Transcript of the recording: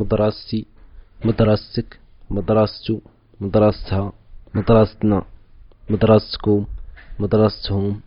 مدرستي مدرستك مدرستو مدرستها مدرستنا مدرستكم مدرستهم.